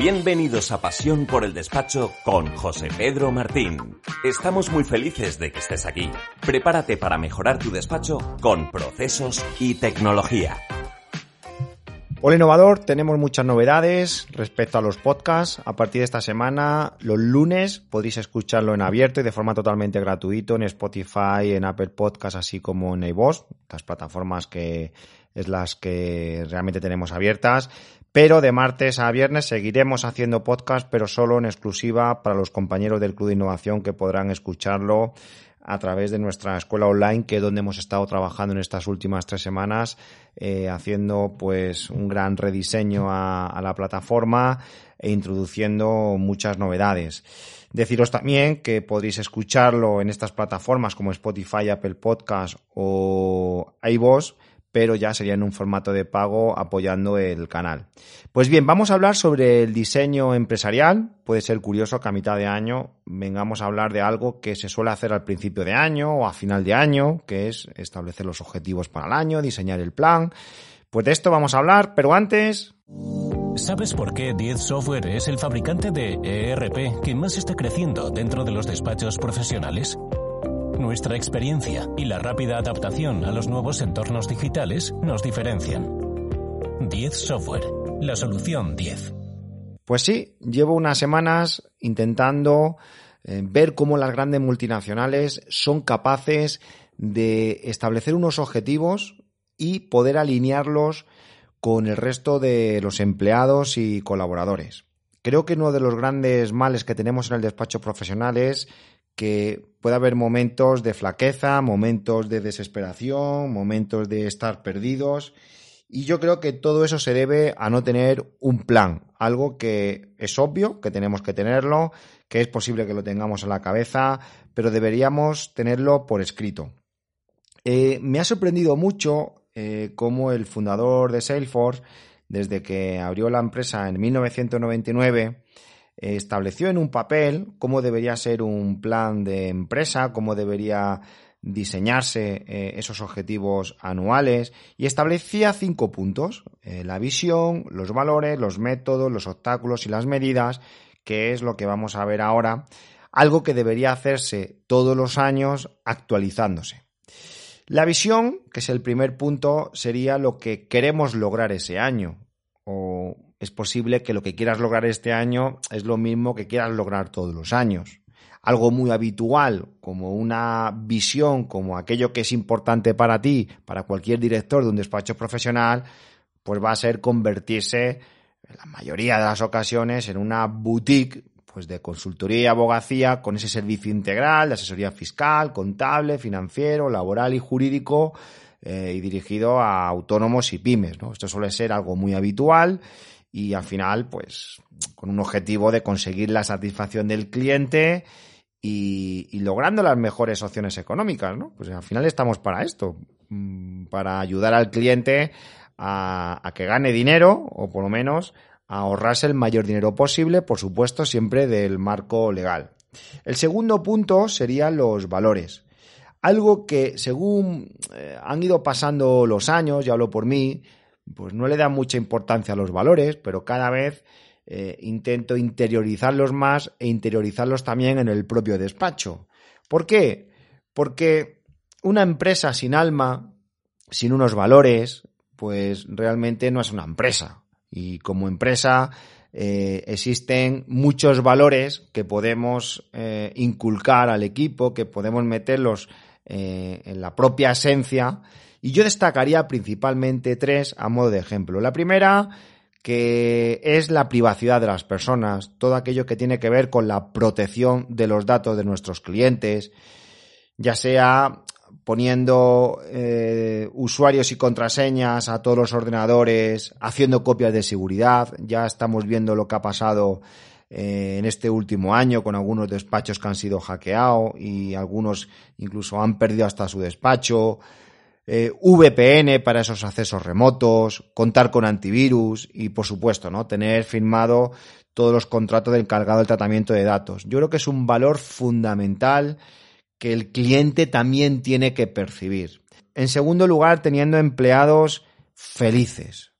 Bienvenidos a Pasión por el Despacho con José Pedro Martín. Estamos muy felices de que estés aquí. Prepárate para mejorar tu despacho con procesos y tecnología. Hola innovador, tenemos muchas novedades respecto a los podcasts. A partir de esta semana, los lunes podréis escucharlo en abierto y de forma totalmente gratuito en Spotify, en Apple Podcasts, así como en iVoox, las plataformas que es las que realmente tenemos abiertas. Pero de martes a viernes seguiremos haciendo podcast, pero solo en exclusiva para los compañeros del Club de Innovación que podrán escucharlo a través de nuestra escuela online, que es donde hemos estado trabajando en estas últimas tres semanas, eh, haciendo pues un gran rediseño a, la plataforma e introduciendo muchas novedades. Deciros también que podréis escucharlo en estas plataformas como Spotify, Apple Podcast o iVoox pero ya sería en un formato de pago apoyando el canal. Pues bien, vamos a hablar sobre el diseño empresarial. Puede ser curioso que a mitad de año vengamos a hablar de algo que se suele hacer al principio de año o a final de año, que es establecer los objetivos para el año, diseñar el plan. Pues de esto vamos a hablar, pero antes... ¿Sabes por qué 10 Software es el fabricante de ERP que más está creciendo dentro de los despachos profesionales? Nuestra experiencia y la rápida adaptación a los nuevos entornos digitales nos diferencian. 10 Software, la solución 10. Pues sí, llevo unas semanas intentando eh, ver cómo las grandes multinacionales son capaces de establecer unos objetivos y poder alinearlos con el resto de los empleados y colaboradores. Creo que uno de los grandes males que tenemos en el despacho profesional es que puede haber momentos de flaqueza, momentos de desesperación, momentos de estar perdidos. Y yo creo que todo eso se debe a no tener un plan, algo que es obvio que tenemos que tenerlo, que es posible que lo tengamos en la cabeza, pero deberíamos tenerlo por escrito. Eh, me ha sorprendido mucho eh, cómo el fundador de Salesforce, desde que abrió la empresa en 1999, estableció en un papel cómo debería ser un plan de empresa, cómo debería diseñarse eh, esos objetivos anuales y establecía cinco puntos, eh, la visión, los valores, los métodos, los obstáculos y las medidas, que es lo que vamos a ver ahora, algo que debería hacerse todos los años actualizándose. La visión, que es el primer punto, sería lo que queremos lograr ese año o es posible que lo que quieras lograr este año es lo mismo que quieras lograr todos los años. Algo muy habitual, como una visión, como aquello que es importante para ti, para cualquier director de un despacho profesional, pues va a ser convertirse, en la mayoría de las ocasiones, en una boutique pues de consultoría y abogacía con ese servicio integral de asesoría fiscal, contable, financiero, laboral y jurídico eh, y dirigido a autónomos y pymes. Esto suele ser algo muy habitual y al final, pues, con un objetivo de conseguir la satisfacción del cliente y, logrando las mejores opciones económicas, ¿no? Pues al final estamos para esto, mm, para ayudar al cliente a, a que gane dinero o por lo menos a ahorrarse el mayor dinero posible, por supuesto, siempre del marco legal. El segundo punto serían los valores. Algo que según eh, han ido pasando los años, ya hablo por mí, pues no le da mucha importancia a los valores, pero cada vez eh, intento interiorizarlos más e interiorizarlos también en el propio despacho. ¿Por qué? Porque una empresa sin alma, sin unos valores, pues realmente no es una empresa. Y como empresa eh, existen muchos valores que podemos eh, inculcar al equipo, que podemos meterlos en la propia esencia y yo destacaría principalmente tres a modo de ejemplo. La primera, que es la privacidad de las personas, todo aquello que tiene que ver con la protección de los datos de nuestros clientes, ya sea poniendo eh, usuarios y contraseñas a todos los ordenadores, haciendo copias de seguridad, ya estamos viendo lo que ha pasado eh, en este último año con algunos despachos que han sido hackeados y algunos incluso han perdido hasta su despacho. Eh, VPN para esos accesos remotos, contar con antivirus y, por supuesto, ¿no? tener firmado todos los contratos del cargado del tratamiento de datos. Yo creo que es un valor fundamental que el cliente también tiene que percibir. En segundo lugar, teniendo empleados felices,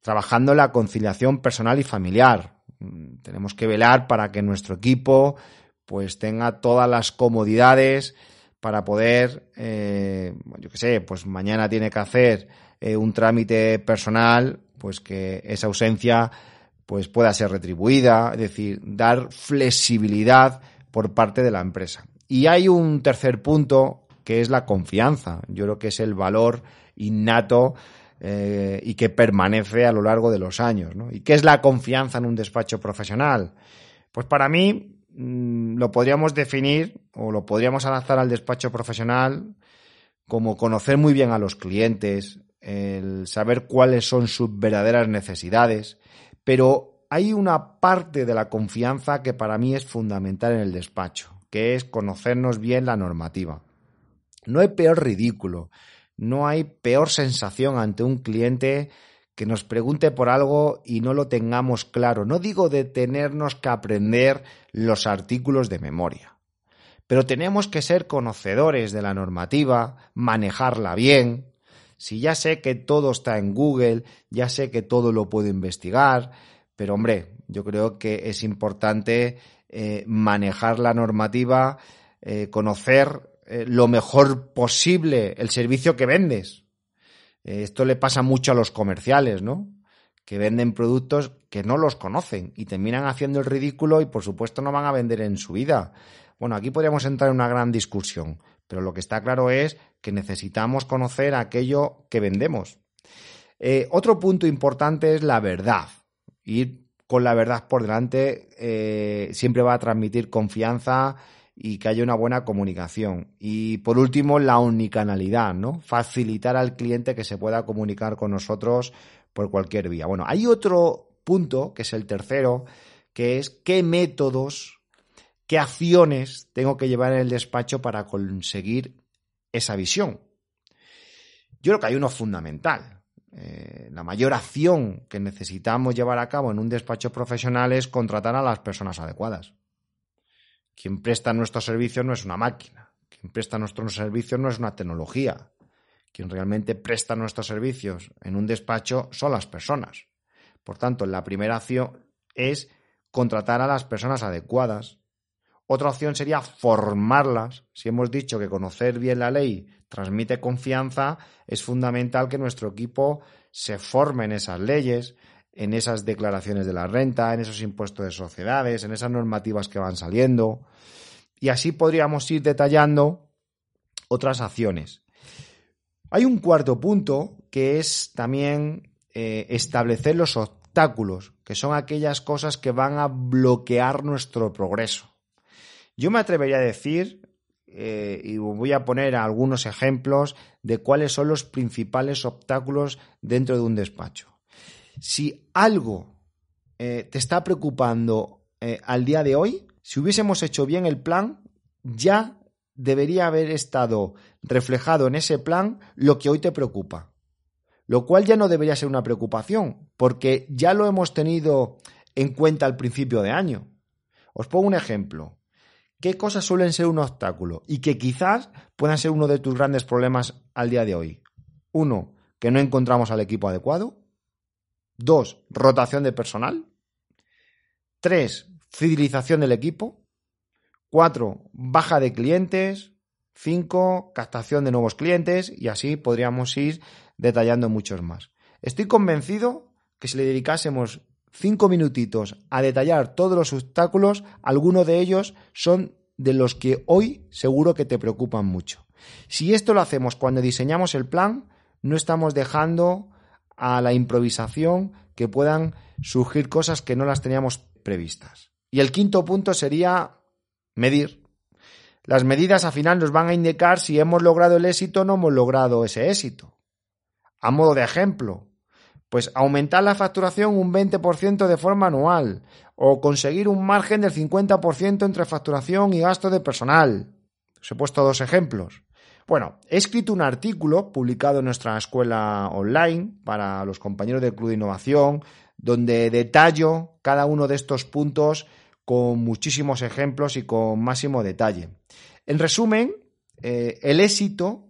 trabajando en la conciliación personal y familiar. Mm, tenemos que velar para que nuestro equipo pues tenga todas las comodidades para poder, eh, yo qué sé, pues mañana tiene que hacer eh, un trámite personal, pues que esa ausencia pues pueda ser retribuida, es decir, dar flexibilidad por parte de la empresa. Y hay un tercer punto que es la confianza. Yo creo que es el valor innato eh, y que permanece a lo largo de los años. ¿Y qué es la confianza en un despacho profesional? Pues para mí lo podríamos definir o lo podríamos adaptar al despacho profesional como conocer muy bien a los clientes, el saber cuáles son sus verdaderas necesidades, pero hay una parte de la confianza que para mí es fundamental en el despacho, que es conocernos bien la normativa. No hay peor ridículo, no hay peor sensación ante un cliente que nos pregunte por algo y no lo tengamos claro. No digo de tenernos que aprender los artículos de memoria, pero tenemos que ser conocedores de la normativa, manejarla bien. Si ya sé que todo está en Google, ya sé que todo lo puedo investigar, pero hombre, yo creo que es importante eh, manejar la normativa, eh, conocer eh, lo mejor posible el servicio que vendes. Eh, esto le pasa mucho a los comerciales, ¿no? Que venden productos que no los conocen y terminan haciendo el ridículo y por supuesto no van a vender en su vida. Bueno, aquí podríamos entrar en una gran discusión, pero lo que está claro es que necesitamos conocer aquello que vendemos. Eh, otro punto importante es la verdad. Ir con la verdad por delante siempre va a transmitir confianza y que haya una buena comunicación. Y por último, la unicanalidad, ¿no? Facilitar al cliente que se pueda comunicar con nosotros por cualquier vía. Bueno, hay otro punto, que es el tercero, que es qué métodos, qué acciones tengo que llevar en el despacho para conseguir esa visión. Yo creo que hay uno fundamental. Eh, la mayor acción que necesitamos llevar a cabo en un despacho profesional es contratar a las personas adecuadas. Quien presta nuestros servicios no es una máquina. Quien presta nuestros servicios no es una tecnología. Quien realmente presta nuestros servicios en un despacho son las personas. Por tanto, la primera acción es contratar a las personas adecuadas. Otra opción sería formarlas. Si hemos dicho que conocer bien la ley transmite confianza, es fundamental que nuestro equipo se forme en esas leyes, en esas declaraciones de la renta, en esos impuestos de sociedades, en esas normativas que van saliendo. Y así podríamos ir detallando otras acciones. Hay un cuarto punto que es también eh, establecer los obstáculos, que son aquellas cosas que van a bloquear nuestro progreso. Yo me atrevería a decir, eh, y voy a poner algunos ejemplos de cuáles son los principales obstáculos dentro de un despacho si algo eh, te está preocupando eh, al día de hoy, si hubiésemos hecho bien el plan, ya debería haber estado reflejado en ese plan lo que hoy te preocupa. Lo cual ya no debería ser una preocupación, porque ya lo hemos tenido en cuenta al principio de año. Os pongo un ejemplo. ¿Qué cosas suelen ser un obstáculo y que quizás puedan ser uno de tus grandes problemas al día de hoy? Uno, que no encontramos al equipo adecuado. Dos, rotación de personal. Tres, fidelización del equipo. Cuatro, baja de clientes. Cinco, captación de nuevos clientes. Y así podríamos ir detallando muchos más. Estoy convencido que si le dedicásemos cinco minutitos a detallar todos los obstáculos, algunos de ellos son de los que hoy seguro que te preocupan mucho. Si esto lo hacemos cuando diseñamos el plan, no estamos dejando a la improvisación que puedan surgir cosas que no las teníamos previstas. Y el quinto punto sería medir. Las medidas al final nos van a indicar si hemos logrado el éxito o no hemos logrado ese éxito. A modo de ejemplo, Pues aumentar la facturación un 20% de forma anual o conseguir un margen del 50% entre facturación y gasto de personal. Os he puesto dos ejemplos. Bueno, he escrito un artículo publicado en nuestra escuela online para los compañeros del Club de Innovación, donde detallo cada uno de estos puntos con muchísimos ejemplos y con máximo detalle. En resumen, eh, el éxito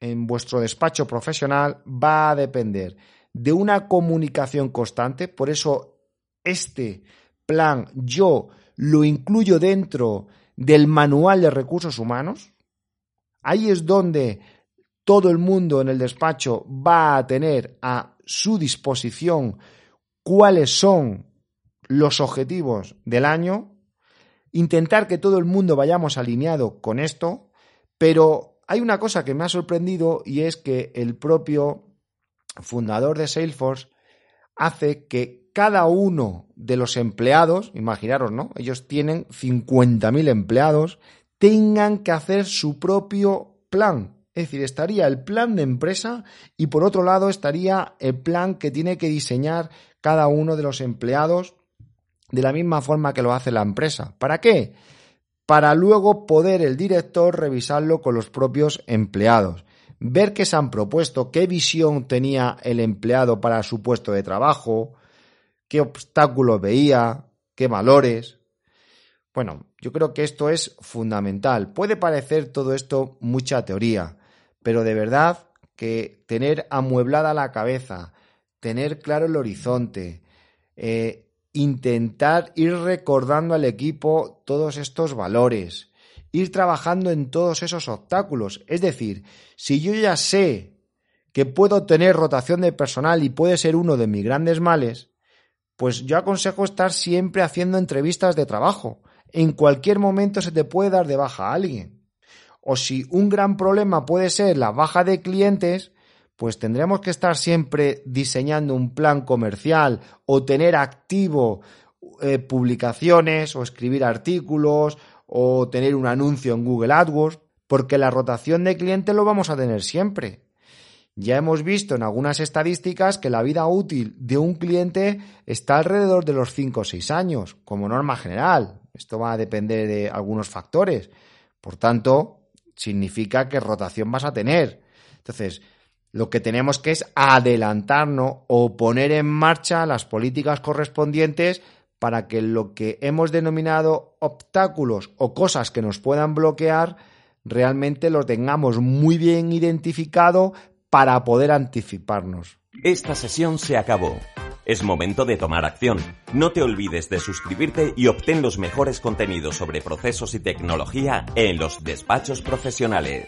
en vuestro despacho profesional va a depender de una comunicación constante, por eso este plan yo lo incluyo dentro del manual de recursos humanos. Ahí es donde todo el mundo en el despacho va a tener a su disposición cuáles son los objetivos del año, intentar que todo el mundo vayamos alineado con esto, pero hay una cosa que me ha sorprendido y es que el propio fundador de Salesforce hace que cada uno de los empleados, imaginaros, ¿no? Ellos tienen 50.000 empleados, tengan que hacer su propio plan. Es decir, estaría el plan de empresa y por otro lado estaría el plan que tiene que diseñar cada uno de los empleados de la misma forma que lo hace la empresa. ¿Para qué? Para luego poder el director revisarlo con los propios empleados, ver qué se han propuesto, qué visión tenía el empleado para su puesto de trabajo, qué obstáculos veía, qué valores. Bueno, yo creo que esto es fundamental. Puede parecer todo esto mucha teoría, pero de verdad que tener amueblada la cabeza, tener claro el horizonte, eh, intentar ir recordando al equipo todos estos valores, ir trabajando en todos esos obstáculos. Es decir, si yo ya sé que puedo tener rotación de personal y puede ser uno de mis grandes males, pues yo aconsejo estar siempre haciendo entrevistas de trabajo. En cualquier momento se te puede dar de baja a alguien. O si un gran problema puede ser la baja de clientes, pues tendremos que estar siempre diseñando un plan comercial o tener activo eh, publicaciones o escribir artículos o tener un anuncio en Google AdWords, porque la rotación de clientes lo vamos a tener siempre. Ya hemos visto en algunas estadísticas que la vida útil de un cliente está alrededor de los 5 o 6 años, como norma general. Esto va a depender de algunos factores. Por tanto, significa que rotación vas a tener. Entonces, lo que tenemos que es adelantarnos o poner en marcha las políticas correspondientes para que lo que hemos denominado obstáculos o cosas que nos puedan bloquear realmente lo tengamos muy bien identificado para poder anticiparnos. Esta sesión se acabó. Es momento de tomar acción. No te olvides de suscribirte y obtén los mejores contenidos sobre procesos y tecnología en los despachos profesionales.